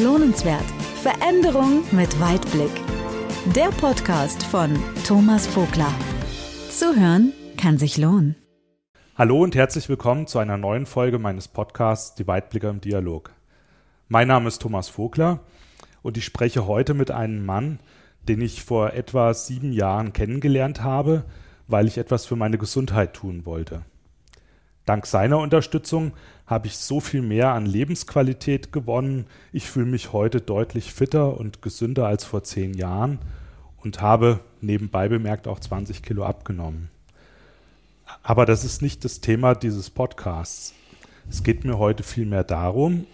Lohnenswert. Veränderung mit Weitblick. Der Podcast von Thomas Vogler. Zuhören kann sich lohnen. Hallo und herzlich willkommen zu einer neuen Folge meines Podcasts Die Weitblicker im Dialog. Mein Name ist Thomas Vogler und ich spreche heute mit einem Mann, den ich vor etwa sieben Jahren kennengelernt habe, weil ich etwas für meine Gesundheit tun wollte. Dank seiner Unterstützung habe ich so viel mehr an Lebensqualität gewonnen. Ich fühle mich heute deutlich fitter und gesünder als vor zehn Jahren und habe nebenbei bemerkt auch 20 Kilo abgenommen. Aber das ist nicht das Thema dieses Podcasts. Es geht mir heute vielmehr darum,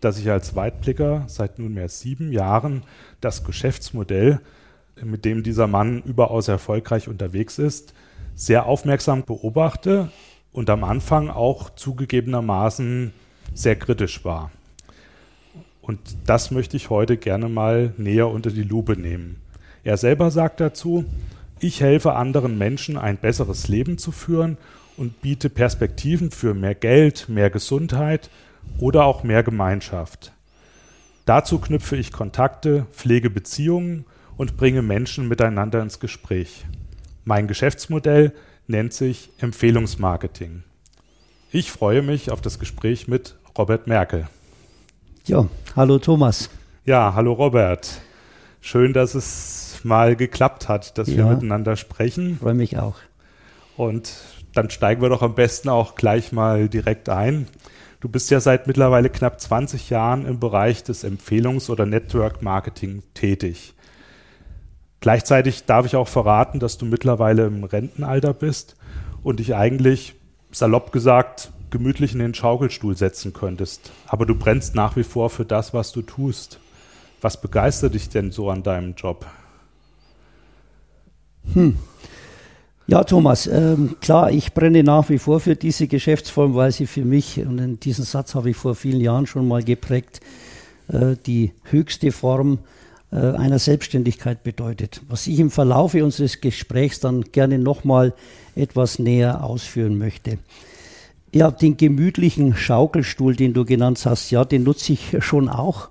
dass ich als Weitblicker seit nunmehr sieben Jahren das Geschäftsmodell, mit dem dieser Mann überaus erfolgreich unterwegs ist, sehr aufmerksam beobachte und am Anfang auch zugegebenermaßen sehr kritisch war. Und das möchte ich heute gerne mal näher unter die Lupe nehmen. Er selber sagt dazu, ich helfe anderen Menschen ein besseres Leben zu führen und biete Perspektiven für mehr Geld, mehr Gesundheit oder auch mehr Gemeinschaft. Dazu knüpfe ich Kontakte, pflege Beziehungen und bringe Menschen miteinander ins Gespräch. Mein Geschäftsmodell nennt sich Empfehlungsmarketing. Ich freue mich auf das Gespräch mit Robert Merkel. Ja, hallo Thomas. Ja, hallo Robert. Schön, dass es mal geklappt hat, dass ja, wir miteinander sprechen. Freue mich auch. Und dann steigen wir doch am besten auch gleich mal direkt ein. Du bist ja seit mittlerweile knapp 20 Jahren im Bereich des Empfehlungs- oder Network Marketing tätig. Gleichzeitig darf ich auch verraten, dass du mittlerweile im Rentenalter bist und dich eigentlich, salopp gesagt, gemütlich in den Schaukelstuhl setzen könntest. Aber du brennst nach wie vor für das, was du tust. Was begeistert dich denn so an deinem Job? Hm. Ja, Thomas, ähm, klar, ich brenne nach wie vor für diese Geschäftsform, weil sie für mich, und diesen Satz habe ich vor vielen Jahren schon mal geprägt, äh, die höchste Form äh, einer Selbstständigkeit bedeutet. Was ich im Verlaufe unseres Gesprächs dann gerne nochmal etwas näher ausführen möchte. Ja, den gemütlichen Schaukelstuhl, den du genannt hast, ja, den nutze ich schon auch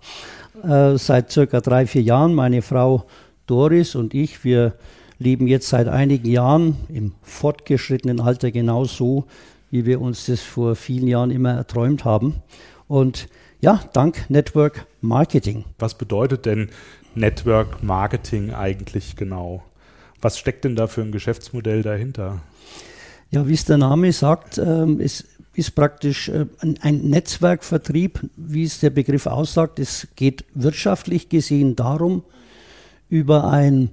äh, seit circa drei, vier Jahren. Meine Frau Doris und ich, wir leben jetzt seit einigen Jahren im fortgeschrittenen Alter genauso, wie wir uns das vor vielen Jahren immer erträumt haben. Und ja, dank Network Marketing. Was bedeutet denn Network Marketing eigentlich genau? Was steckt denn da für ein Geschäftsmodell dahinter? Ja, wie es der Name sagt, ähm, es ist praktisch äh, ein Netzwerkvertrieb, wie es der Begriff aussagt. Es geht wirtschaftlich gesehen darum, über ein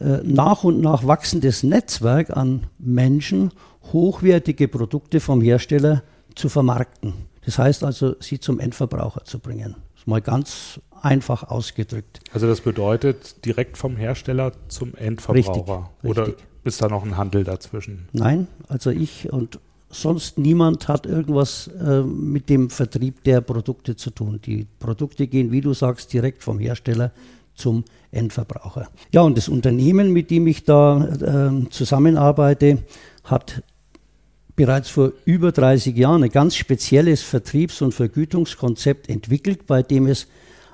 äh, nach und nach wachsendes Netzwerk an Menschen hochwertige Produkte vom Hersteller zu vermarkten. Das heißt also, sie zum Endverbraucher zu bringen. Das ist mal ganz einfach ausgedrückt. Also das bedeutet direkt vom Hersteller zum Endverbraucher. Richtig, Oder richtig. ist da noch ein Handel dazwischen? Nein, also ich und sonst niemand hat irgendwas äh, mit dem Vertrieb der Produkte zu tun. Die Produkte gehen, wie du sagst, direkt vom Hersteller zum Endverbraucher. Ja, und das Unternehmen, mit dem ich da äh, zusammenarbeite, hat bereits vor über 30 Jahren ein ganz spezielles Vertriebs- und Vergütungskonzept entwickelt, bei dem es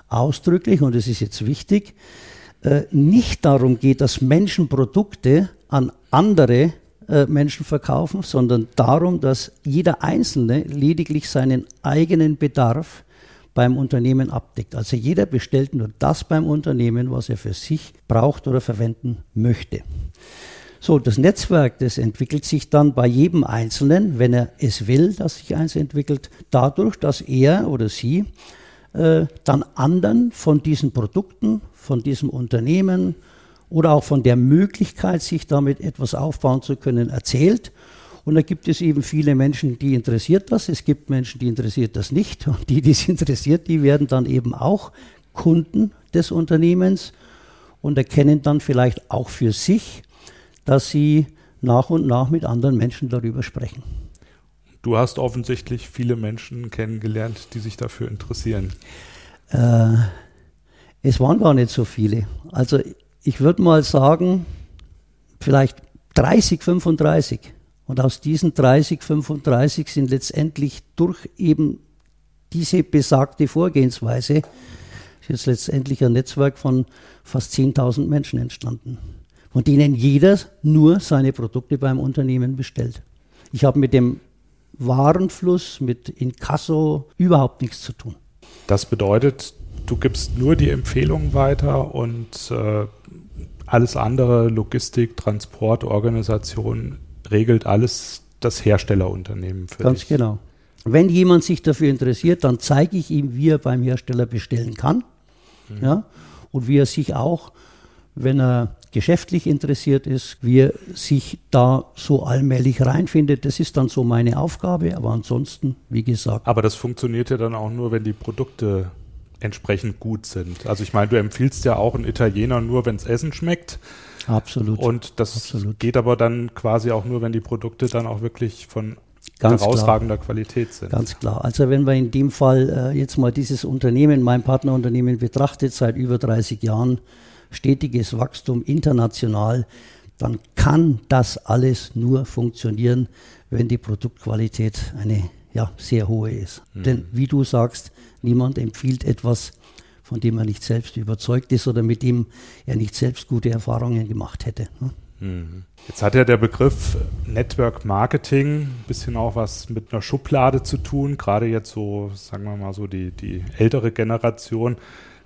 ausdrücklich, und es ist jetzt wichtig, äh, nicht darum geht, dass Menschen Produkte an andere äh, Menschen verkaufen, sondern darum, dass jeder Einzelne lediglich seinen eigenen Bedarf beim Unternehmen abdeckt. Also jeder bestellt nur das beim Unternehmen, was er für sich braucht oder verwenden möchte. So, das Netzwerk, das entwickelt sich dann bei jedem Einzelnen, wenn er es will, dass sich eins entwickelt, dadurch, dass er oder sie äh, dann anderen von diesen Produkten, von diesem Unternehmen oder auch von der Möglichkeit, sich damit etwas aufbauen zu können, erzählt. Und da gibt es eben viele Menschen, die interessiert das. Es gibt Menschen, die interessiert das nicht. Und die, die es interessiert, die werden dann eben auch Kunden des Unternehmens und erkennen dann vielleicht auch für sich, dass sie nach und nach mit anderen Menschen darüber sprechen. Du hast offensichtlich viele Menschen kennengelernt, die sich dafür interessieren. Äh, es waren gar nicht so viele. Also ich würde mal sagen, vielleicht 30, 35. Und aus diesen 30, 35 sind letztendlich durch eben diese besagte Vorgehensweise ist jetzt letztendlich ein Netzwerk von fast 10.000 Menschen entstanden, von denen jeder nur seine Produkte beim Unternehmen bestellt. Ich habe mit dem Warenfluss, mit Inkasso überhaupt nichts zu tun. Das bedeutet, du gibst nur die Empfehlungen weiter und äh, alles andere, Logistik, Transport, Organisation, regelt alles das Herstellerunternehmen für Ganz dich. genau. Wenn jemand sich dafür interessiert, dann zeige ich ihm, wie er beim Hersteller bestellen kann. Mhm. Ja, und wie er sich auch, wenn er geschäftlich interessiert ist, wie er sich da so allmählich reinfindet. Das ist dann so meine Aufgabe, aber ansonsten, wie gesagt. Aber das funktioniert ja dann auch nur, wenn die Produkte entsprechend gut sind. Also ich meine, du empfiehlst ja auch einen Italiener nur, wenn es Essen schmeckt. Absolut. Und das Absolut. geht aber dann quasi auch nur, wenn die Produkte dann auch wirklich von Ganz herausragender klar. Qualität sind. Ganz klar. Also wenn man in dem Fall äh, jetzt mal dieses Unternehmen, mein Partnerunternehmen betrachtet, seit über 30 Jahren, stetiges Wachstum international, dann kann das alles nur funktionieren, wenn die Produktqualität eine ja, sehr hohe ist. Mhm. Denn wie du sagst, niemand empfiehlt etwas, von dem er nicht selbst überzeugt ist oder mit dem er nicht selbst gute Erfahrungen gemacht hätte. Ne? Mhm. Jetzt hat ja der Begriff Network Marketing ein bisschen auch was mit einer Schublade zu tun, gerade jetzt so, sagen wir mal so, die, die ältere Generation.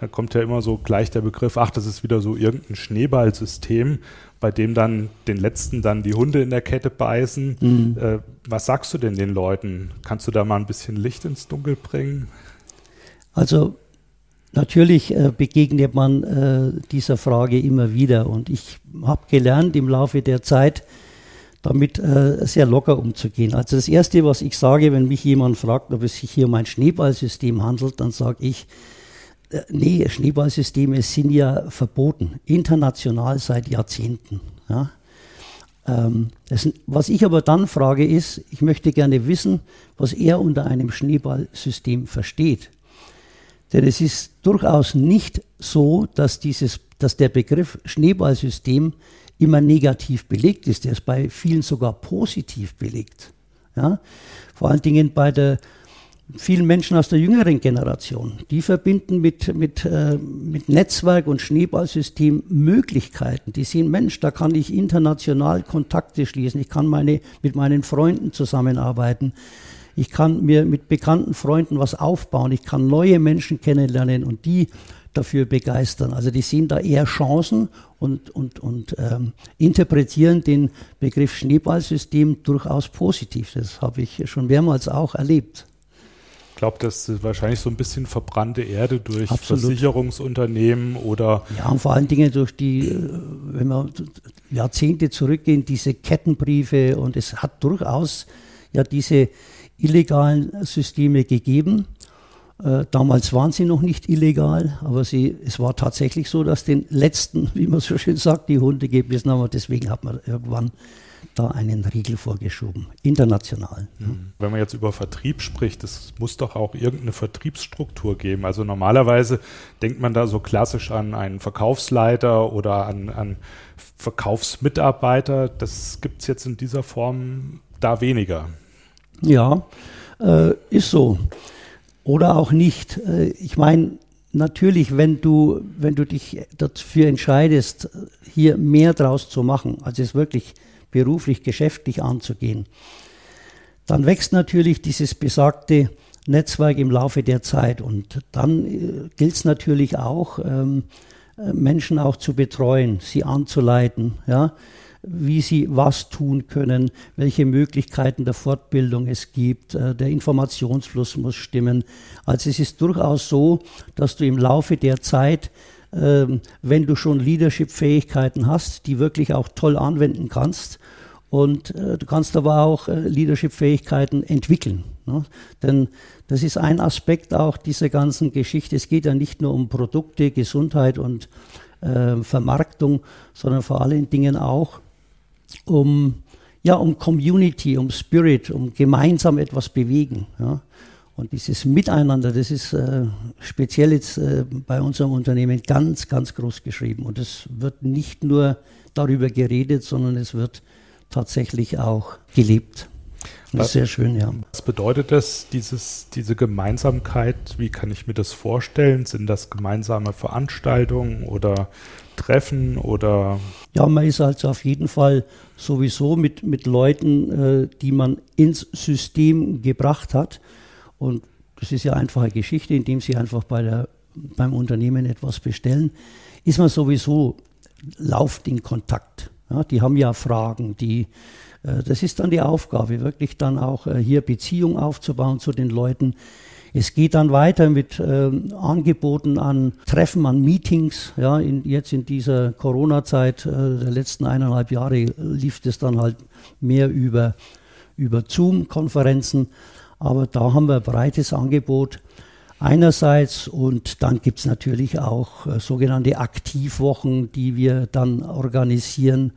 Da kommt ja immer so gleich der Begriff, ach, das ist wieder so irgendein Schneeballsystem, bei dem dann den letzten dann die Hunde in der Kette beißen. Mhm. Äh, was sagst du denn den Leuten? Kannst du da mal ein bisschen Licht ins Dunkel bringen? Also Natürlich äh, begegnet man äh, dieser Frage immer wieder und ich habe gelernt im Laufe der Zeit, damit äh, sehr locker umzugehen. Also das Erste, was ich sage, wenn mich jemand fragt, ob es sich hier um ein Schneeballsystem handelt, dann sage ich, nee, Schneeballsysteme sind ja verboten, international seit Jahrzehnten. Ja. Ähm, das, was ich aber dann frage ist, ich möchte gerne wissen, was er unter einem Schneeballsystem versteht. Denn es ist durchaus nicht so, dass, dieses, dass der Begriff Schneeballsystem immer negativ belegt ist. Der ist bei vielen sogar positiv belegt. Ja? Vor allen Dingen bei der vielen Menschen aus der jüngeren Generation. Die verbinden mit, mit, äh, mit Netzwerk und Schneeballsystem Möglichkeiten. Die sehen, Mensch, da kann ich international Kontakte schließen. Ich kann meine, mit meinen Freunden zusammenarbeiten. Ich kann mir mit bekannten Freunden was aufbauen. Ich kann neue Menschen kennenlernen und die dafür begeistern. Also die sehen da eher Chancen und, und, und ähm, interpretieren den Begriff Schneeballsystem durchaus positiv. Das habe ich schon mehrmals auch erlebt. Ich glaube, das ist wahrscheinlich so ein bisschen verbrannte Erde durch Absolut. Versicherungsunternehmen oder. Ja, und vor allen Dingen durch die, äh, wenn wir Jahrzehnte zurückgehen, diese Kettenbriefe und es hat durchaus ja diese illegalen Systeme gegeben. Äh, damals waren sie noch nicht illegal, aber sie, es war tatsächlich so, dass den letzten, wie man so schön sagt, die Hunde gebissen haben. Deswegen hat man irgendwann da einen Riegel vorgeschoben, international. Mhm. Wenn man jetzt über Vertrieb spricht, es muss doch auch irgendeine Vertriebsstruktur geben. Also normalerweise denkt man da so klassisch an einen Verkaufsleiter oder an, an Verkaufsmitarbeiter. Das gibt es jetzt in dieser Form da weniger. Ja, äh, ist so. Oder auch nicht. Äh, ich meine, natürlich, wenn du, wenn du dich dafür entscheidest, hier mehr draus zu machen, als es wirklich beruflich, geschäftlich anzugehen, dann wächst natürlich dieses besagte Netzwerk im Laufe der Zeit. Und dann äh, gilt es natürlich auch, ähm, äh, Menschen auch zu betreuen, sie anzuleiten, ja, wie sie was tun können, welche Möglichkeiten der Fortbildung es gibt. Äh, der Informationsfluss muss stimmen. Also es ist durchaus so, dass du im Laufe der Zeit wenn du schon Leadership-Fähigkeiten hast, die wirklich auch toll anwenden kannst. Und äh, du kannst aber auch äh, Leadership-Fähigkeiten entwickeln. Ne? Denn das ist ein Aspekt auch dieser ganzen Geschichte. Es geht ja nicht nur um Produkte, Gesundheit und äh, Vermarktung, sondern vor allen Dingen auch um, ja, um Community, um Spirit, um gemeinsam etwas bewegen. Ja. Und dieses Miteinander, das ist äh, speziell jetzt äh, bei unserem Unternehmen ganz, ganz groß geschrieben. Und es wird nicht nur darüber geredet, sondern es wird tatsächlich auch gelebt. Das ist sehr schön, ja. Was bedeutet das, dieses, diese Gemeinsamkeit? Wie kann ich mir das vorstellen? Sind das gemeinsame Veranstaltungen oder Treffen oder? Ja, man ist also auf jeden Fall sowieso mit, mit Leuten, äh, die man ins System gebracht hat. Und das ist ja einfache Geschichte, indem sie einfach bei der, beim Unternehmen etwas bestellen, ist man sowieso lauft in Kontakt. Ja, die haben ja Fragen, die äh, das ist dann die Aufgabe, wirklich dann auch äh, hier Beziehung aufzubauen zu den Leuten. Es geht dann weiter mit äh, Angeboten an Treffen, an Meetings. Ja, in, jetzt in dieser Corona-Zeit äh, der letzten eineinhalb Jahre lief es dann halt mehr über, über Zoom-Konferenzen. Aber da haben wir ein breites Angebot einerseits und dann gibt es natürlich auch äh, sogenannte Aktivwochen, die wir dann organisieren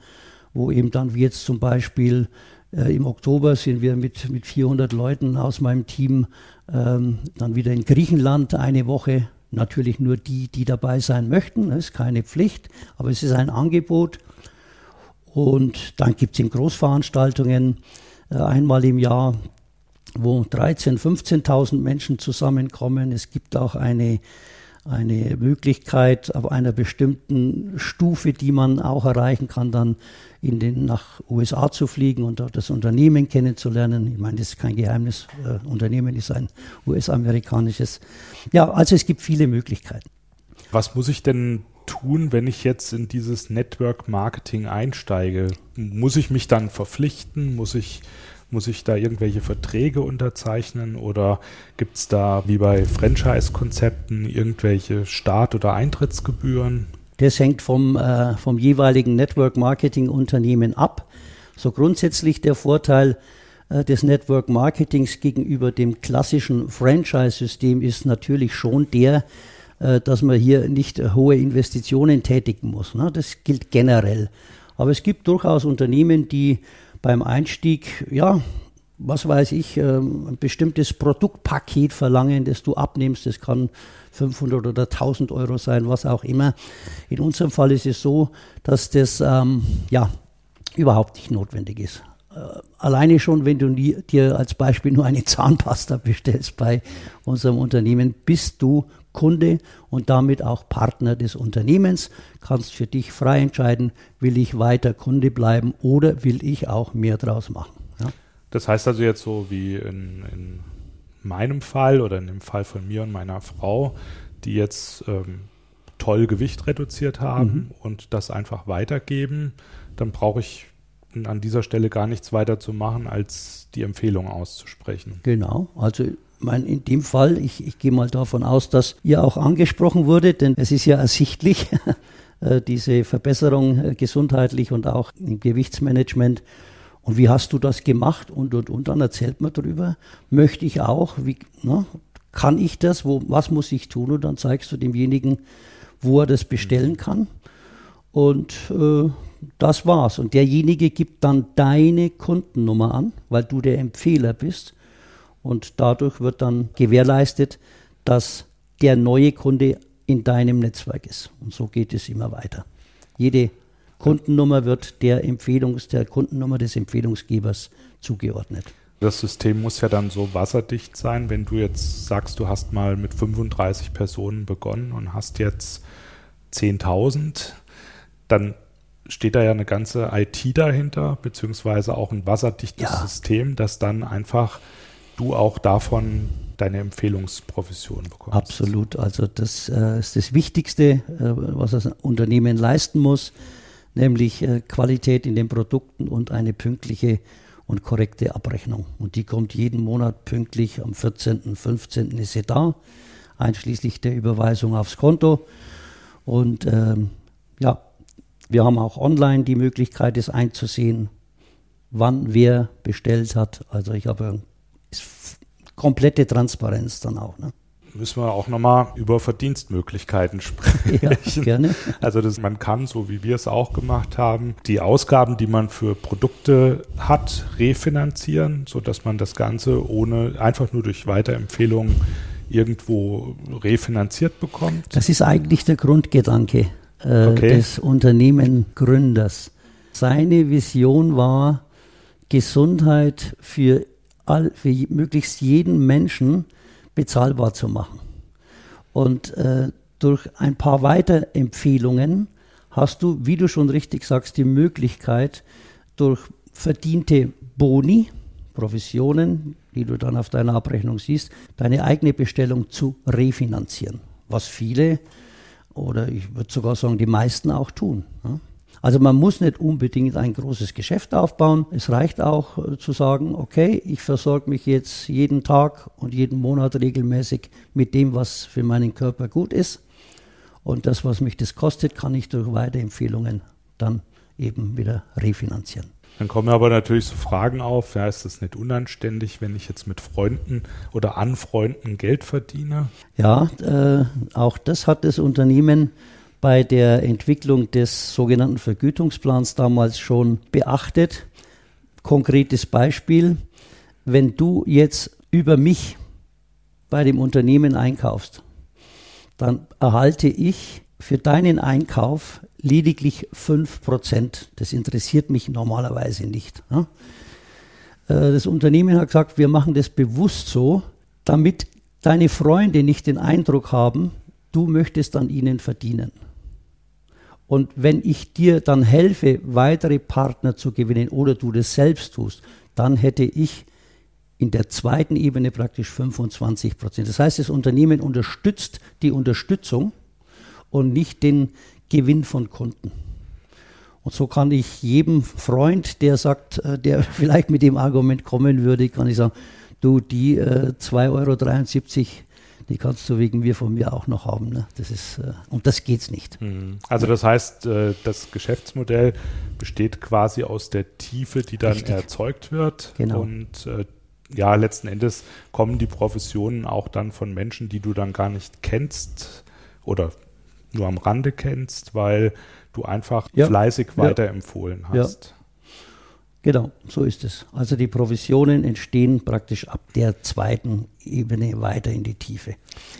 wo eben dann wie jetzt zum Beispiel äh, im Oktober sind wir mit, mit 400 Leuten aus meinem Team ähm, dann wieder in Griechenland eine Woche. Natürlich nur die, die dabei sein möchten. Das ist keine Pflicht, aber es ist ein Angebot. Und dann gibt es in Großveranstaltungen äh, einmal im Jahr, wo 13.000, 15.000 Menschen zusammenkommen. Es gibt auch eine eine Möglichkeit auf einer bestimmten Stufe, die man auch erreichen kann, dann in den, nach USA zu fliegen und dort das Unternehmen kennenzulernen. Ich meine, das ist kein Geheimnis. Äh, Unternehmen ist ein US-amerikanisches. Ja, also es gibt viele Möglichkeiten. Was muss ich denn tun, wenn ich jetzt in dieses Network Marketing einsteige? Muss ich mich dann verpflichten? Muss ich muss ich da irgendwelche Verträge unterzeichnen oder gibt es da wie bei Franchise-Konzepten irgendwelche Start- oder Eintrittsgebühren? Das hängt vom, äh, vom jeweiligen Network-Marketing-Unternehmen ab. So grundsätzlich der Vorteil äh, des Network-Marketings gegenüber dem klassischen Franchise-System ist natürlich schon der, äh, dass man hier nicht hohe Investitionen tätigen muss. Ne? Das gilt generell. Aber es gibt durchaus Unternehmen, die beim Einstieg, ja, was weiß ich, ähm, ein bestimmtes Produktpaket verlangen, das du abnimmst. Das kann 500 oder 1000 Euro sein, was auch immer. In unserem Fall ist es so, dass das ähm, ja überhaupt nicht notwendig ist. Äh, alleine schon, wenn du dir als Beispiel nur eine Zahnpasta bestellst bei unserem Unternehmen, bist du Kunde und damit auch Partner des Unternehmens, kannst für dich frei entscheiden, will ich weiter Kunde bleiben oder will ich auch mehr draus machen. Ja? Das heißt also jetzt so wie in, in, meinem Fall oder in dem Fall von mir und meiner Frau, die jetzt ähm, toll Gewicht reduziert haben mhm. und das einfach weitergeben, dann brauche ich an dieser Stelle gar nichts weiter zu machen, als die Empfehlung auszusprechen. Genau, also meine, in dem Fall, ich, ich gehe mal davon aus, dass ihr auch angesprochen wurde, denn es ist ja ersichtlich, äh, diese Verbesserung äh, gesundheitlich und auch im Gewichtsmanagement. Und wie hast du das gemacht? Und, und, und dann erzählt man darüber. Möchte ich auch? Wie, na, kann ich das? Wo, was muss ich tun? Und dann zeigst du demjenigen, wo er das bestellen kann. Und äh, das war's. Und derjenige gibt dann deine Kundennummer an, weil du der Empfehler bist. Und dadurch wird dann gewährleistet, dass der neue Kunde in deinem Netzwerk ist. Und so geht es immer weiter. Jede Kundennummer wird der Empfehlungs, der Kundennummer des Empfehlungsgebers zugeordnet. Das System muss ja dann so wasserdicht sein, wenn du jetzt sagst, du hast mal mit 35 Personen begonnen und hast jetzt 10.000, dann steht da ja eine ganze IT dahinter, beziehungsweise auch ein wasserdichtes ja. System, das dann einfach du auch davon deine Empfehlungsprofession bekommst. Absolut. Also das äh, ist das Wichtigste, äh, was das Unternehmen leisten muss, nämlich äh, Qualität in den Produkten und eine pünktliche und korrekte Abrechnung. Und die kommt jeden Monat pünktlich am 14., 15. ist sie da, einschließlich der Überweisung aufs Konto. Und ähm, ja, wir haben auch online die Möglichkeit, es einzusehen, wann wer bestellt hat. Also ich habe komplette Transparenz dann auch. Ne? Müssen wir auch nochmal über Verdienstmöglichkeiten sprechen. Ja, gerne. Also dass man kann, so wie wir es auch gemacht haben, die Ausgaben, die man für Produkte hat, refinanzieren, sodass man das Ganze ohne einfach nur durch Weiterempfehlungen irgendwo refinanziert bekommt. Das ist eigentlich der Grundgedanke äh, okay. des Unternehmengründers. Seine Vision war, Gesundheit für, all, für möglichst jeden Menschen bezahlbar zu machen. Und äh, durch ein paar Weiterempfehlungen hast du, wie du schon richtig sagst, die Möglichkeit, durch verdiente Boni, Provisionen, die du dann auf deiner Abrechnung siehst, deine eigene Bestellung zu refinanzieren. Was viele oder ich würde sogar sagen, die meisten auch tun. Also man muss nicht unbedingt ein großes Geschäft aufbauen. Es reicht auch äh, zu sagen, okay, ich versorge mich jetzt jeden Tag und jeden Monat regelmäßig mit dem, was für meinen Körper gut ist. Und das, was mich das kostet, kann ich durch Weiterempfehlungen dann eben wieder refinanzieren. Dann kommen aber natürlich so Fragen auf, ja, ist das nicht unanständig, wenn ich jetzt mit Freunden oder an Freunden Geld verdiene? Ja, äh, auch das hat das Unternehmen bei der Entwicklung des sogenannten Vergütungsplans damals schon beachtet. Konkretes Beispiel, wenn du jetzt über mich bei dem Unternehmen einkaufst, dann erhalte ich für deinen Einkauf lediglich 5%. Das interessiert mich normalerweise nicht. Äh, das Unternehmen hat gesagt, wir machen das bewusst so, damit deine Freunde nicht den Eindruck haben, du möchtest an ihnen verdienen. Und wenn ich dir dann helfe, weitere Partner zu gewinnen oder du das selbst tust, dann hätte ich in der zweiten Ebene praktisch 25 Prozent. Das heißt, das Unternehmen unterstützt die Unterstützung und nicht den Gewinn von Kunden. Und so kann ich jedem Freund, der sagt, äh, der vielleicht mit dem Argument kommen würde, kann ich sagen, du, die äh, 2,73 Euro, die kannst du wegen mir von mir auch noch haben. Ne? Das ist, äh, und das geht's nicht. Mhm. Also das heißt, äh, das Geschäftsmodell besteht quasi aus der Tiefe, die dann Richtig. erzeugt wird. Genau. Und äh, ja, letzten Endes kommen die Professionen auch dann von Menschen, die du dann gar nicht kennst oder nur am Rande kennst, weil du einfach ja. fleißig ja. weiterempfohlen hast. Ja. Genau, so ist es. Also die Provisionen entstehen praktisch ab der zweiten Ebene weiter in die Tiefe.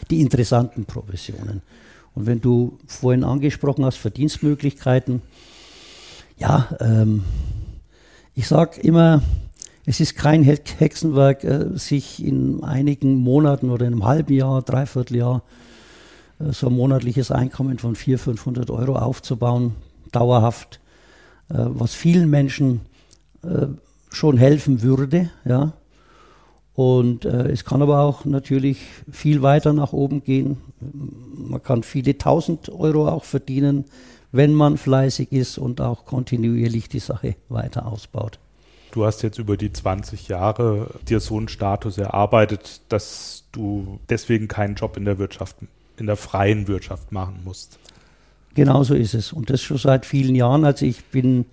Die interessanten Provisionen. Und wenn du vorhin angesprochen hast, Verdienstmöglichkeiten, ja, ähm, ich sage immer, es ist kein Hexenwerk, äh, sich in einigen Monaten oder in einem halben Jahr, dreiviertel Jahr äh, so ein monatliches Einkommen von 400, 500 Euro aufzubauen, dauerhaft, äh, was vielen Menschen äh, schon helfen würde. Ja. Und äh, es kann aber auch natürlich viel weiter nach oben gehen. Man kann viele tausend Euro auch verdienen, wenn man fleißig ist und auch kontinuierlich die Sache weiter ausbaut. Du hast jetzt über die 20 Jahre dir so einen Status erarbeitet, dass du deswegen keinen Job in der Wirtschaft in der freien Wirtschaft machen musst. Genau so ist es. Und das schon seit vielen Jahren. Also ich bin,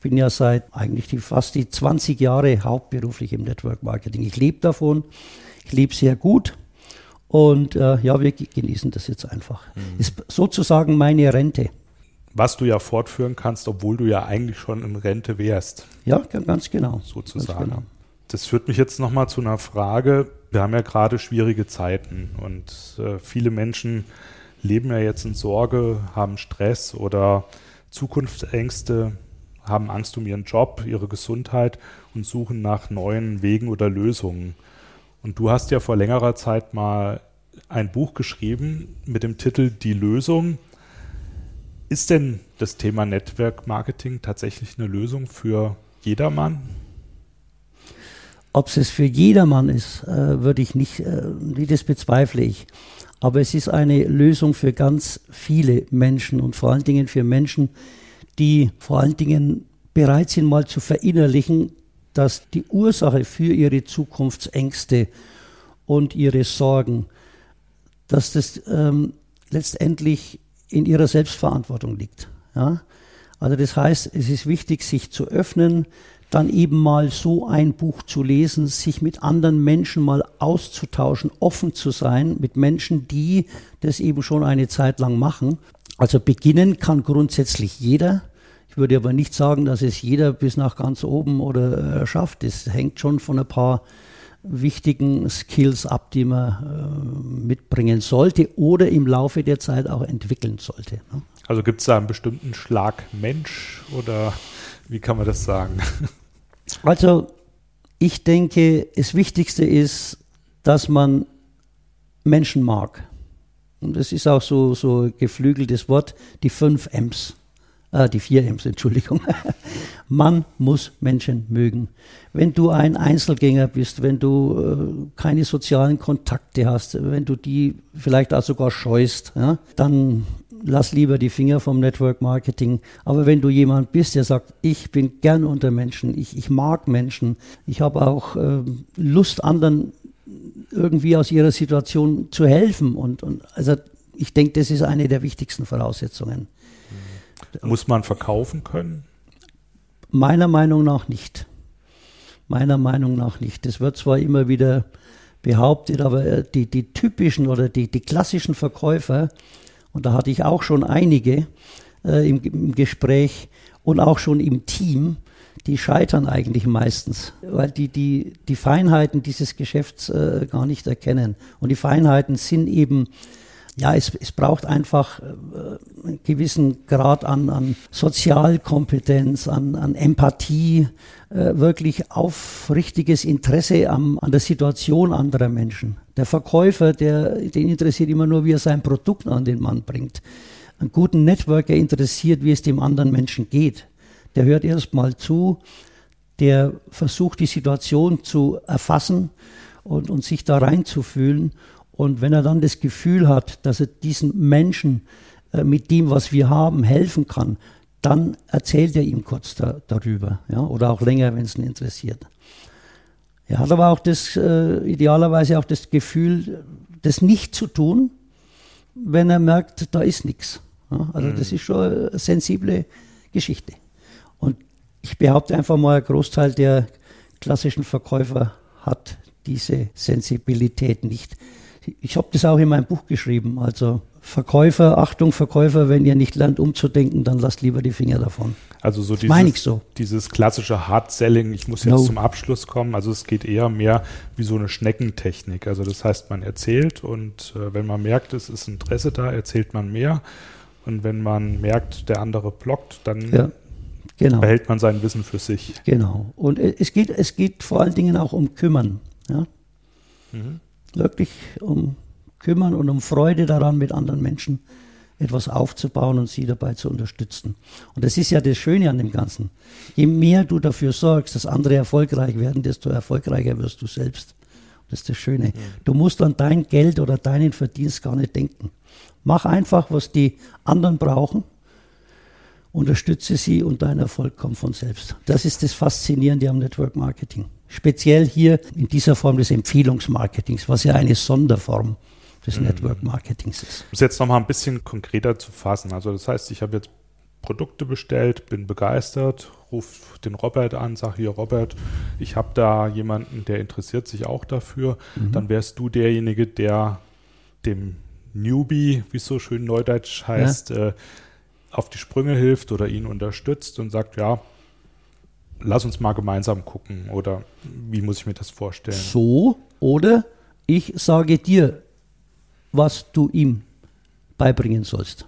bin ja seit eigentlich die, fast die 20 Jahre hauptberuflich im Network Marketing. Ich lebe davon. Ich lebe sehr gut. Und äh, ja, wir genießen das jetzt einfach. Mhm. Ist sozusagen meine Rente. Was du ja fortführen kannst, obwohl du ja eigentlich schon in Rente wärst. Ja, ganz genau. Sozusagen. Ganz genau. Das führt mich jetzt nochmal zu einer Frage, wir haben ja gerade schwierige Zeiten und äh, viele Menschen leben ja jetzt in Sorge, haben Stress oder Zukunftsängste, haben Angst um ihren Job, ihre Gesundheit und suchen nach neuen Wegen oder Lösungen. Und du hast ja vor längerer Zeit mal ein Buch geschrieben mit dem Titel Die Lösung. Ist denn das Thema Network Marketing tatsächlich eine Lösung für jedermann? Ob es für jedermann ist, äh, würde ich nicht, äh, das bezweifle ich. Aber es ist eine Lösung für ganz viele Menschen und vor allen Dingen für Menschen, die vor allen Dingen bereit sind, mal zu verinnerlichen, dass die Ursache für ihre Zukunftsängste und ihre Sorgen, dass das ähm, letztendlich in ihrer Selbstverantwortung liegt. Ja? Also das heißt, es ist wichtig, sich zu öffnen, dann eben mal so ein Buch zu lesen, sich mit anderen Menschen mal auszutauschen, offen zu sein mit Menschen, die das eben schon eine Zeit lang machen. Also beginnen kann grundsätzlich jeder. Ich würde aber nicht sagen, dass es jeder bis nach ganz oben oder äh, schafft. Es hängt schon von ein paar wichtigen Skills ab, die man äh, mitbringen sollte oder im Laufe der Zeit auch entwickeln sollte. Ne? Also gibt es da einen bestimmten Schlag Mensch oder wie kann man das sagen? Also ich denke, das Wichtigste ist, dass man Menschen mag. Und das ist auch so, so geflügeltes Wort, die fünf M's. Äh, die vier M's, Entschuldigung. Man muss Menschen mögen. Wenn du ein Einzelgänger bist, wenn du äh, keine sozialen Kontakte hast, wenn du die vielleicht auch sogar scheust, ja, dann lass lieber die Finger vom Network Marketing. Aber wenn du jemand bist, der sagt, ich bin gern unter Menschen, ich, ich mag Menschen, ich habe auch äh, Lust, anderen irgendwie aus ihrer Situation zu helfen. Und, und also ich denke, das ist eine der wichtigsten Voraussetzungen. Muss man verkaufen können? Meiner Meinung nach nicht. Meiner Meinung nach nicht. Das wird zwar immer wieder behauptet, aber äh, die, die typischen oder die, die klassischen Verkäufer, und da hatte ich auch schon einige äh, im, im Gespräch und auch schon im Team, die scheitern eigentlich meistens, weil die die, die Feinheiten dieses Geschäfts äh, gar nicht erkennen. Und die Feinheiten sind eben ja, es, es braucht einfach äh, einen gewissen Grad an, an Sozialkompetenz, an, an Empathie, äh, wirklich aufrichtiges Interesse am, an der Situation anderer Menschen. Der Verkäufer, der, den interessiert immer nur, wie er sein Produkt an den Mann bringt. Einen guten Networker interessiert, wie es dem anderen Menschen geht. Der hört erst mal zu, der versucht, die Situation zu erfassen und, und sich da reinzufühlen und wenn er dann das Gefühl hat, dass er diesen Menschen äh, mit dem, was wir haben, helfen kann, dann erzählt er ihm kurz da, darüber, ja, oder auch länger, wenn es ihn interessiert. Er hat aber auch das, äh, idealerweise auch das Gefühl, das nicht zu tun, wenn er merkt, da ist nichts. Ja, also mhm. das ist schon eine sensible Geschichte. Ich behaupte einfach mal, ein Großteil der klassischen Verkäufer hat diese Sensibilität nicht ich habe das auch in meinem Buch geschrieben. Also Verkäufer, Achtung Verkäufer, wenn ihr nicht lernt umzudenken, dann lasst lieber die Finger davon. Also so dieses, so. dieses klassische Hard Selling, ich muss jetzt no. zum Abschluss kommen. Also es geht eher mehr wie so eine Schneckentechnik. Also das heißt, man erzählt und äh, wenn man merkt, es ist Interesse da, erzählt man mehr. Und wenn man merkt, der andere blockt, dann ja, genau. behält man sein Wissen für sich. Genau. Und es geht, es geht vor allen Dingen auch um Kümmern. Ja? Mhm wirklich um kümmern und um Freude daran, mit anderen Menschen etwas aufzubauen und sie dabei zu unterstützen. Und das ist ja das Schöne an dem Ganzen. Je mehr du dafür sorgst, dass andere erfolgreich werden, desto erfolgreicher wirst du selbst. Das ist das Schöne. Du musst an dein Geld oder deinen Verdienst gar nicht denken. Mach einfach, was die anderen brauchen, unterstütze sie und dein Erfolg kommt von selbst. Das ist das Faszinierende am Network Marketing. Speziell hier in dieser Form des Empfehlungsmarketings, was ja eine Sonderform des mhm. Network Marketings ist. Um es jetzt nochmal ein bisschen konkreter zu fassen. Also das heißt, ich habe jetzt Produkte bestellt, bin begeistert, rufe den Robert an, sage hier Robert, ich habe da jemanden, der interessiert sich auch dafür. Mhm. Dann wärst du derjenige, der dem Newbie, wie es so schön neudeutsch heißt, ja. äh, auf die Sprünge hilft oder ihn unterstützt und sagt, ja, lass uns mal gemeinsam gucken oder wie muss ich mir das vorstellen? So oder ich sage dir, was du ihm beibringen sollst.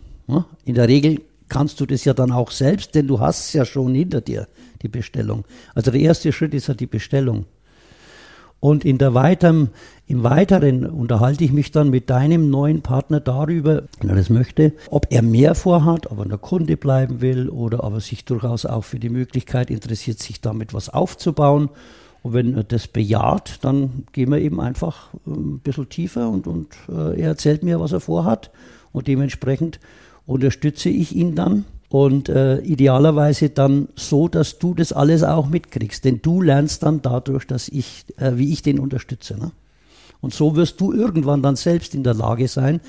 In der Regel kannst du das ja dann auch selbst, denn du hast es ja schon hinter dir, die Bestellung. Also der erste Schritt ist ja die Bestellung. Und in der weiteren, im Weiteren unterhalte ich mich dann mit deinem neuen Partner darüber, wenn er das möchte, ob er mehr vorhat, ob er der Kunde bleiben will oder ob er sich durchaus auch für die Möglichkeit interessiert, sich damit was aufzubauen. Und wenn er das bejaht, dann gehen wir eben einfach äh, ein bisschen tiefer und, und äh, er erzählt mir, was er vorhat. Und dementsprechend unterstütze ich ihn dann und äh, idealerweise dann so, dass du das alles auch mitkriegst. Denn du lernst dann dadurch, dass ich, äh, wie ich den unterstütze. Ne? Und so wirst du irgendwann dann selbst in der Lage sein,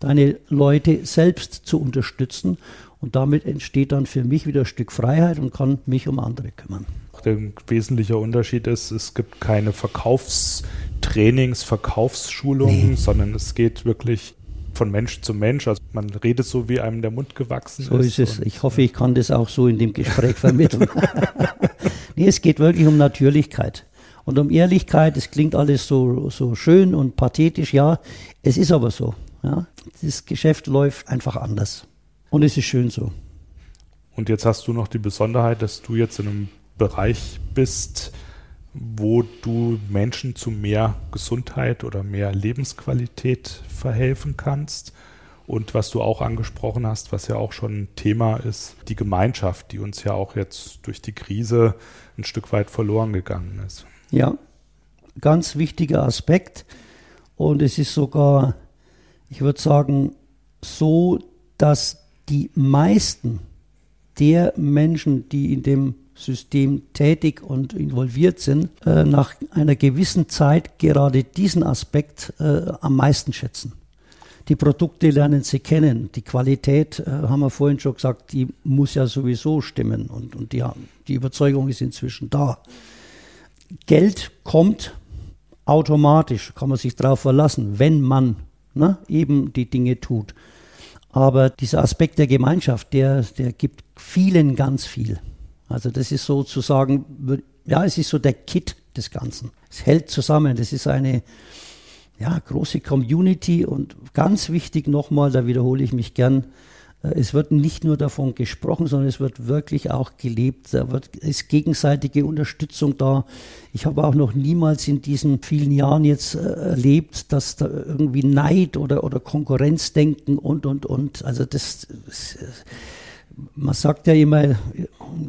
deine Leute selbst zu unterstützen. Und damit entsteht dann für mich wieder ein Stück Freiheit und kann mich um andere kümmern. Der wesentliche Unterschied ist, es gibt keine Verkaufstrainings, Verkaufsschulungen, nee. sondern es geht wirklich von Mensch zu Mensch. Also man redet so, wie einem der Mund gewachsen so ist. So ist es. Ich hoffe, ich kann das auch so in dem Gespräch vermitteln. nee, es geht wirklich um Natürlichkeit und um Ehrlichkeit. Es klingt alles so, so schön und pathetisch. Ja, es ist aber so. Ja. Das Geschäft läuft einfach anders. Und es ist schön so. Und jetzt hast du noch die Besonderheit, dass du jetzt in einem Bereich bist, wo du Menschen zu mehr Gesundheit oder mehr Lebensqualität verhelfen kannst. Und was du auch angesprochen hast, was ja auch schon ein Thema ist, die Gemeinschaft, die uns ja auch jetzt durch die Krise ein Stück weit verloren gegangen ist. Ja, ganz wichtiger Aspekt. Und es ist sogar, ich würde sagen, so, dass die meisten der Menschen, die in dem System tätig und involviert sind, äh, nach einer gewissen Zeit gerade diesen Aspekt äh, am meisten schätzen. Die Produkte lernen sie kennen. Die Qualität, äh, haben wir vorhin schon gesagt, die muss ja sowieso stimmen und, und die, die Überzeugung ist inzwischen da. Geld kommt automatisch, kann man sich darauf verlassen, wenn man ne, eben die Dinge tut. Aber dieser Aspekt der Gemeinschaft, der, der gibt vielen ganz viel. Also das ist sozusagen, ja, es ist so der Kit des Ganzen. Es hält zusammen. Das ist eine ja, große Community und ganz wichtig nochmal, da wiederhole ich mich gern, äh, es wird nicht nur davon gesprochen, sondern es wird wirklich auch gelebt. Da wird, ist gegenseitige Unterstützung da. Ich habe auch noch niemals in diesen vielen Jahren jetzt äh, erlebt, dass da irgendwie Neid oder, oder Konkurrenzdenken und, und, und. Also das, das man sagt ja immer,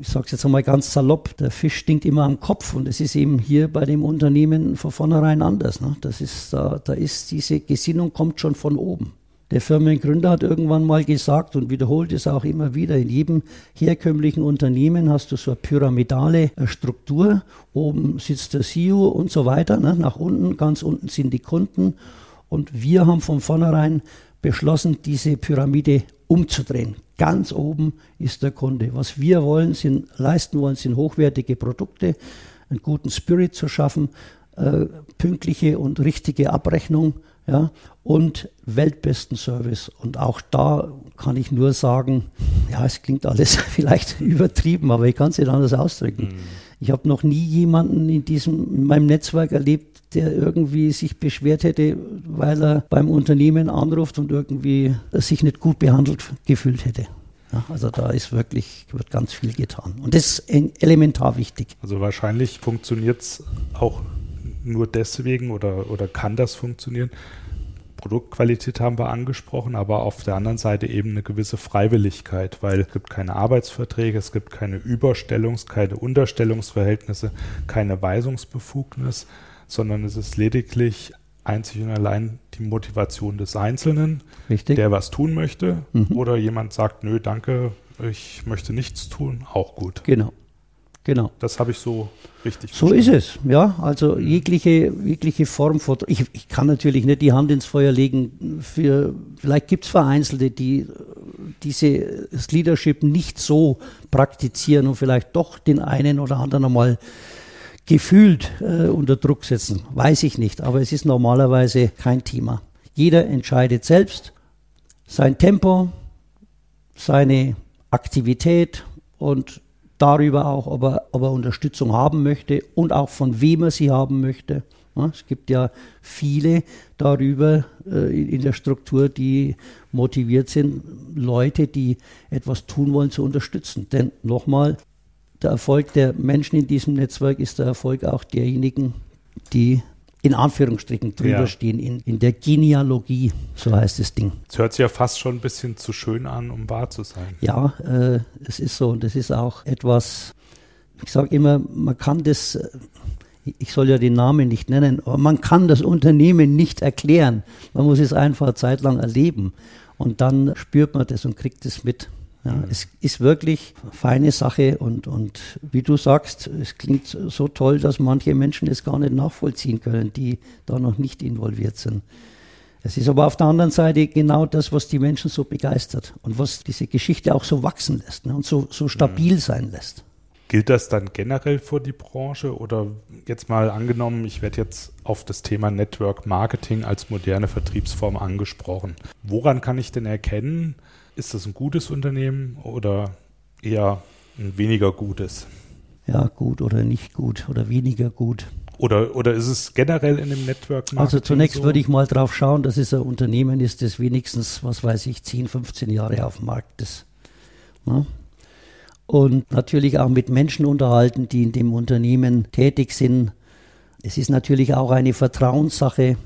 ich sage es jetzt einmal ganz salopp, der Fisch stinkt immer am Kopf und es ist eben hier bei dem Unternehmen von vornherein anders. Ne? Das ist, da, da ist diese Gesinnung kommt schon von oben. Der Firmengründer hat irgendwann mal gesagt und wiederholt es auch immer wieder, in jedem herkömmlichen Unternehmen hast du so eine pyramidale äh, Struktur. Oben sitzt der CEO und so weiter. Ne? Nach unten, ganz unten sind die Kunden. Und wir haben von vornherein beschlossen, diese Pyramide umzudrehen. Ganz oben ist der Kunde. Was wir wollen, sind, leisten wollen, sind hochwertige Produkte, einen guten Spirit zu schaffen, äh, pünktliche und richtige Abrechnung ja, und weltbesten Service. Und auch da kann ich nur sagen, ja, es klingt alles vielleicht übertrieben, aber ich kann es nicht anders ausdrücken. Mhm. Ich habe noch nie jemanden in diesem in meinem Netzwerk erlebt, der irgendwie sich beschwert hätte, weil er beim Unternehmen anruft und irgendwie sich nicht gut behandelt gefühlt hätte. Ja, also da ist wirklich, wird ganz viel getan. Und das ist elementar wichtig. Also wahrscheinlich funktioniert es auch nur deswegen oder, oder kann das funktionieren, Produktqualität haben wir angesprochen, aber auf der anderen Seite eben eine gewisse Freiwilligkeit, weil es gibt keine Arbeitsverträge, es gibt keine Überstellungs-, keine Unterstellungsverhältnisse, keine Weisungsbefugnis, sondern es ist lediglich einzig und allein die Motivation des Einzelnen, Richtig. der was tun möchte, mhm. oder jemand sagt, nö, danke, ich möchte nichts tun, auch gut. Genau. Genau. Das habe ich so richtig So verstanden. ist es, ja. Also jegliche, jegliche Form von. Ich, ich kann natürlich nicht die Hand ins Feuer legen für, vielleicht gibt es Vereinzelte, die dieses Leadership nicht so praktizieren und vielleicht doch den einen oder anderen einmal gefühlt äh, unter Druck setzen. Weiß ich nicht, aber es ist normalerweise kein Thema. Jeder entscheidet selbst sein Tempo, seine Aktivität und darüber auch, ob er, ob er Unterstützung haben möchte und auch von wem er sie haben möchte. Es gibt ja viele darüber äh, in der Struktur, die motiviert sind, Leute, die etwas tun wollen, zu unterstützen. Denn nochmal, der Erfolg der Menschen in diesem Netzwerk ist der Erfolg auch derjenigen, die in Anführungsstrichen drüber ja. stehen, in, in der Genealogie, so heißt das Ding. Es hört sich ja fast schon ein bisschen zu schön an, um wahr zu sein. Ja, äh, es ist so und das ist auch etwas, ich sage immer, man kann das, äh, ich soll ja den Namen nicht nennen, aber man kann das Unternehmen nicht erklären. Man muss es einfach zeitlang erleben und dann spürt man das und kriegt es mit. Ja, mhm. Es ist wirklich eine feine Sache und, und wie du sagst, es klingt so toll, dass manche Menschen es gar nicht nachvollziehen können, die da noch nicht involviert sind. Es ist aber auf der anderen Seite genau das, was die Menschen so begeistert und was diese Geschichte auch so wachsen lässt ne, und so, so stabil mhm. sein lässt. Gilt das dann generell für die Branche oder jetzt mal angenommen, ich werde jetzt auf das Thema Network Marketing als moderne Vertriebsform angesprochen. Woran kann ich denn erkennen, ist das ein gutes Unternehmen oder eher ein weniger gutes? Ja, gut oder nicht gut oder weniger gut. Oder, oder ist es generell in dem Network Marketing Also zunächst so? würde ich mal drauf schauen, dass es ein Unternehmen ist, das wenigstens, was weiß ich, 10, 15 Jahre auf dem Markt ist. Ne? und natürlich auch mit Menschen unterhalten, die in dem Unternehmen tätig sind. Es ist natürlich auch eine Vertrauenssache.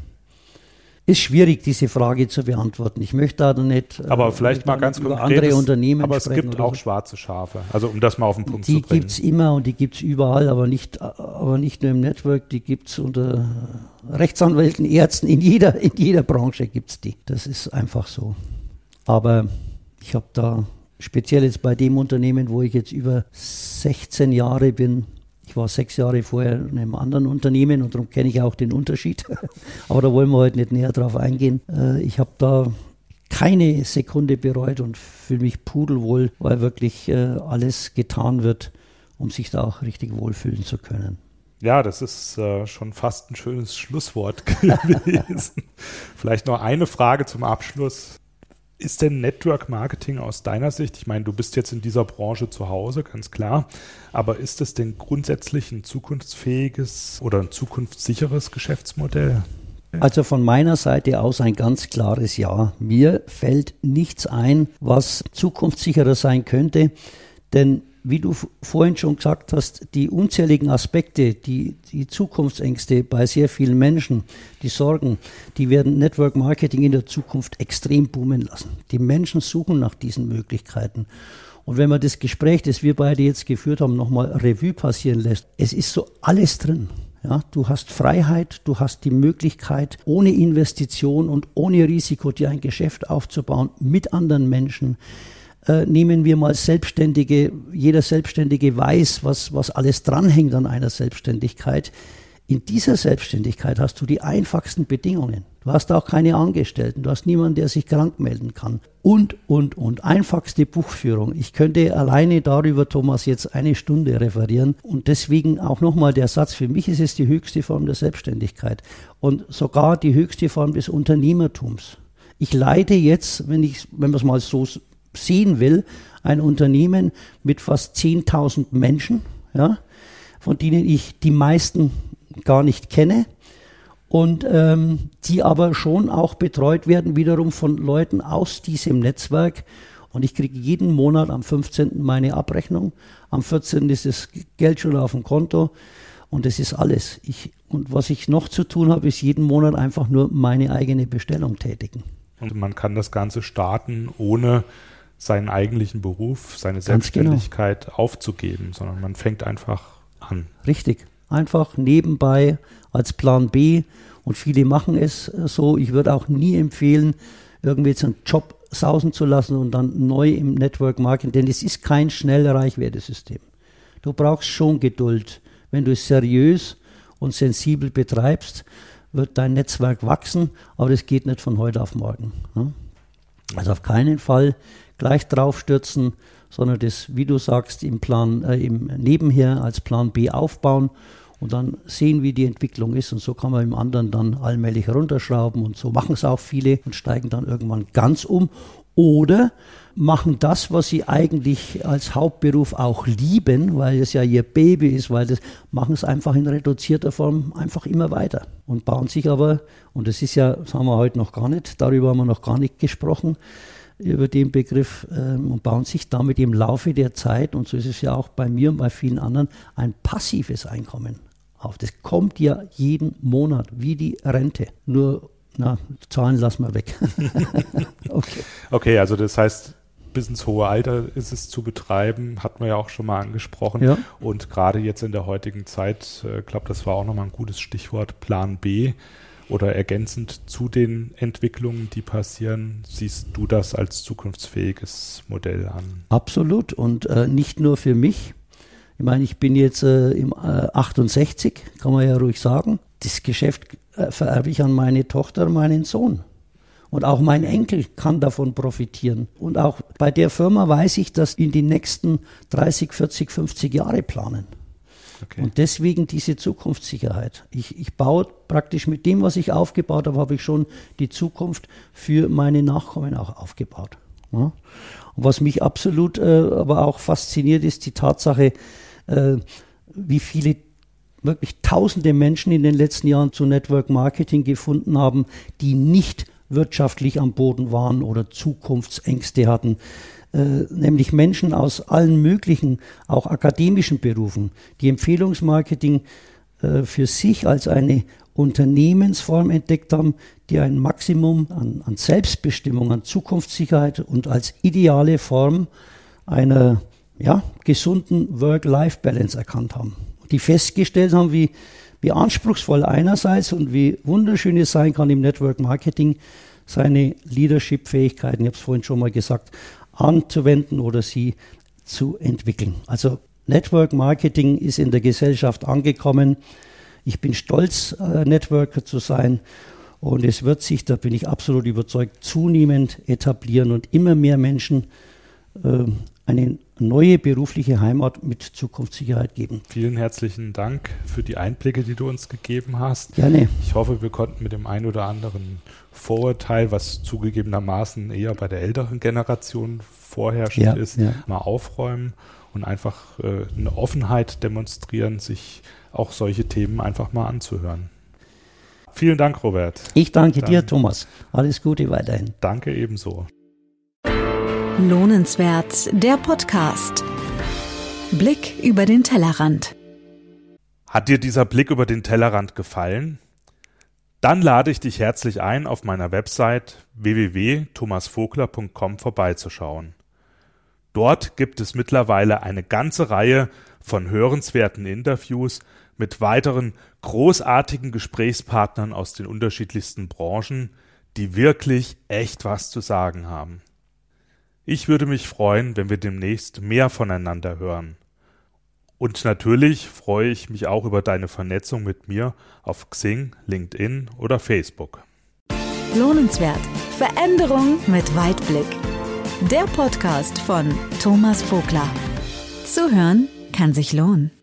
Ist schwierig, diese Frage zu beantworten. Ich möchte da nicht. Äh, aber vielleicht mal ganz über andere Unternehmen Aber es gibt auch so. schwarze Schafe. Also um das mal auf den Punkt die zu bringen. Die gibt es immer und die gibt es überall, aber nicht, aber nicht nur im Network. Die gibt es unter Rechtsanwälten, Ärzten, in jeder, in jeder Branche gibt es die. Das ist einfach so. Aber ich habe da speziell jetzt bei dem Unternehmen, wo ich jetzt über 16 Jahre bin, war sechs Jahre vorher in einem anderen Unternehmen und darum kenne ich auch den Unterschied. Aber da wollen wir heute nicht näher drauf eingehen. Äh, ich habe da keine Sekunde bereut und fühle mich pudelwohl, weil wirklich äh, alles getan wird, um sich da auch richtig wohlfühlen zu können. Ja, das ist äh, schon fast ein schönes Schlusswort gewesen. Vielleicht noch eine Frage zum Abschluss. Ist denn Network Marketing aus deiner Sicht, ich meine, du bist jetzt in dieser Branche zu Hause, ganz klar, aber ist es denn grundsätzlich ein zukunftsfähiges oder ein zukunftssicheres Geschäftsmodell? Also von meiner Seite aus ein ganz klares Ja. Mir fällt nichts ein, was zukunftssicherer sein könnte, denn wie du vorhin schon gesagt hast, die unzähligen Aspekte, die, die Zukunftsängste bei sehr vielen Menschen, die Sorgen, die werden Network Marketing in der Zukunft extrem boomen lassen. Die Menschen suchen nach diesen Möglichkeiten. Und wenn man das Gespräch, das wir beide jetzt geführt haben, nochmal Revue passieren lässt, es ist so alles drin. Ja, du hast Freiheit, du hast die Möglichkeit, ohne Investition und ohne Risiko dir ein Geschäft aufzubauen mit anderen Menschen äh, nehmen wir mal Selbstständige, jeder Selbstständige weiß, was, was alles dranhängt an einer Selbstständigkeit. In dieser Selbstständigkeit hast du die einfachsten Bedingungen. Du hast auch keine Angestellten, du hast niemanden, der sich krank melden kann. Und, und, und. Einfachste Buchführung. Ich könnte alleine darüber, Thomas, jetzt eine Stunde referieren. Und deswegen auch nochmal der Satz, für mich ist es die höchste Form der Selbstständigkeit und sogar die höchste Form des Unternehmertums. Ich leite jetzt, wenn ich, wenn man es mal so sehen will, ein Unternehmen mit fast 10.000 Menschen, ja, von denen ich die meisten gar nicht kenne und ähm, die aber schon auch betreut werden wiederum von Leuten aus diesem Netzwerk. Und ich kriege jeden Monat am 15. meine Abrechnung. Am 14. ist das Geld schon auf dem Konto. Und das ist alles. Ich, und was ich noch zu tun habe, ist jeden Monat einfach nur meine eigene Bestellung tätigen. Und man kann das Ganze starten, ohne seinen eigentlichen Beruf, seine Ganz genau. Selbstständigkeit genau. aufzugeben, sondern man fängt einfach an. Richtig. Einfach nebenbei als Plan B. Und viele machen es so. Ich würde auch nie empfehlen, irgendwie jetzt einen Job sausen zu lassen und dann neu im Network Marketing, denn es ist kein schnell Reichwertesystem. Du brauchst schon Geduld. Wenn du es seriös und sensibel betreibst, wird dein Netzwerk wachsen, aber das geht nicht von heute auf morgen. Ne? Also auf keinen Fall gleich draufstürzen, sondern das, wie du sagst, im Plan, äh, im Nebenher als Plan B aufbauen und dann sehen, wie die Entwicklung ist. Und so kann man im anderen dann allmählich runterschrauben. Und so machen es auch viele und steigen dann irgendwann ganz um. Oder machen das, was sie eigentlich als Hauptberuf auch lieben, weil es ja ihr Baby ist, weil das machen es einfach in reduzierter Form einfach immer weiter und bauen sich aber, und das ist ja, das haben wir heute noch gar nicht, darüber haben wir noch gar nicht gesprochen, über den Begriff ähm, und bauen sich damit im Laufe der Zeit, und so ist es ja auch bei mir und bei vielen anderen, ein passives Einkommen auf. Das kommt ja jeden Monat wie die Rente. Nur, na, Zahlen lassen wir weg. okay. okay, also das heißt, bis ins hohe Alter ist es zu betreiben, hat man ja auch schon mal angesprochen. Ja. Und gerade jetzt in der heutigen Zeit, ich äh, glaube, das war auch nochmal ein gutes Stichwort, Plan B oder ergänzend zu den Entwicklungen, die passieren, siehst du das als zukunftsfähiges Modell an? Absolut und äh, nicht nur für mich. Ich meine, ich bin jetzt äh, im äh, 68, kann man ja ruhig sagen. Das Geschäft äh, vererbe ich an meine Tochter, meinen Sohn. Und auch mein Enkel kann davon profitieren. Und auch bei der Firma weiß ich, dass in die nächsten 30, 40, 50 Jahre planen. Okay. Und deswegen diese Zukunftssicherheit. Ich, ich baue praktisch mit dem, was ich aufgebaut habe, habe ich schon die Zukunft für meine Nachkommen auch aufgebaut. Ja? Und was mich absolut äh, aber auch fasziniert, ist die Tatsache, äh, wie viele wirklich tausende Menschen in den letzten Jahren zu Network Marketing gefunden haben, die nicht wirtschaftlich am Boden waren oder Zukunftsängste hatten. Äh, nämlich Menschen aus allen möglichen, auch akademischen Berufen, die Empfehlungsmarketing äh, für sich als eine Unternehmensform entdeckt haben, die ein Maximum an, an Selbstbestimmung, an Zukunftssicherheit und als ideale Form einer ja, gesunden Work-Life-Balance erkannt haben. Die festgestellt haben, wie, wie anspruchsvoll einerseits und wie wunderschön es sein kann im Network Marketing, seine Leadership-Fähigkeiten, ich habe es vorhin schon mal gesagt, anzuwenden oder sie zu entwickeln. Also Network Marketing ist in der Gesellschaft angekommen. Ich bin stolz, äh, Networker zu sein. Und es wird sich, da bin ich absolut überzeugt, zunehmend etablieren und immer mehr Menschen äh, eine neue berufliche Heimat mit Zukunftssicherheit geben. Vielen herzlichen Dank für die Einblicke, die du uns gegeben hast. Gerne. Ich hoffe, wir konnten mit dem einen oder anderen Vorurteil, was zugegebenermaßen eher bei der älteren Generation vorherrschend ja, ist, ja. mal aufräumen und einfach äh, eine Offenheit demonstrieren, sich auch solche Themen einfach mal anzuhören. Vielen Dank, Robert. Ich danke Dann dir, Thomas. Alles Gute weiterhin. Danke ebenso. Lohnenswert, der Podcast. Blick über den Tellerrand. Hat dir dieser Blick über den Tellerrand gefallen? Dann lade ich dich herzlich ein, auf meiner Website www.thomasvogler.com vorbeizuschauen. Dort gibt es mittlerweile eine ganze Reihe von hörenswerten Interviews mit weiteren großartigen Gesprächspartnern aus den unterschiedlichsten Branchen, die wirklich echt was zu sagen haben. Ich würde mich freuen, wenn wir demnächst mehr voneinander hören. Und natürlich freue ich mich auch über deine Vernetzung mit mir auf Xing, LinkedIn oder Facebook. Lohnenswert. Veränderung mit Weitblick. Der Podcast von Thomas Vogler. Zuhören kann sich lohnen.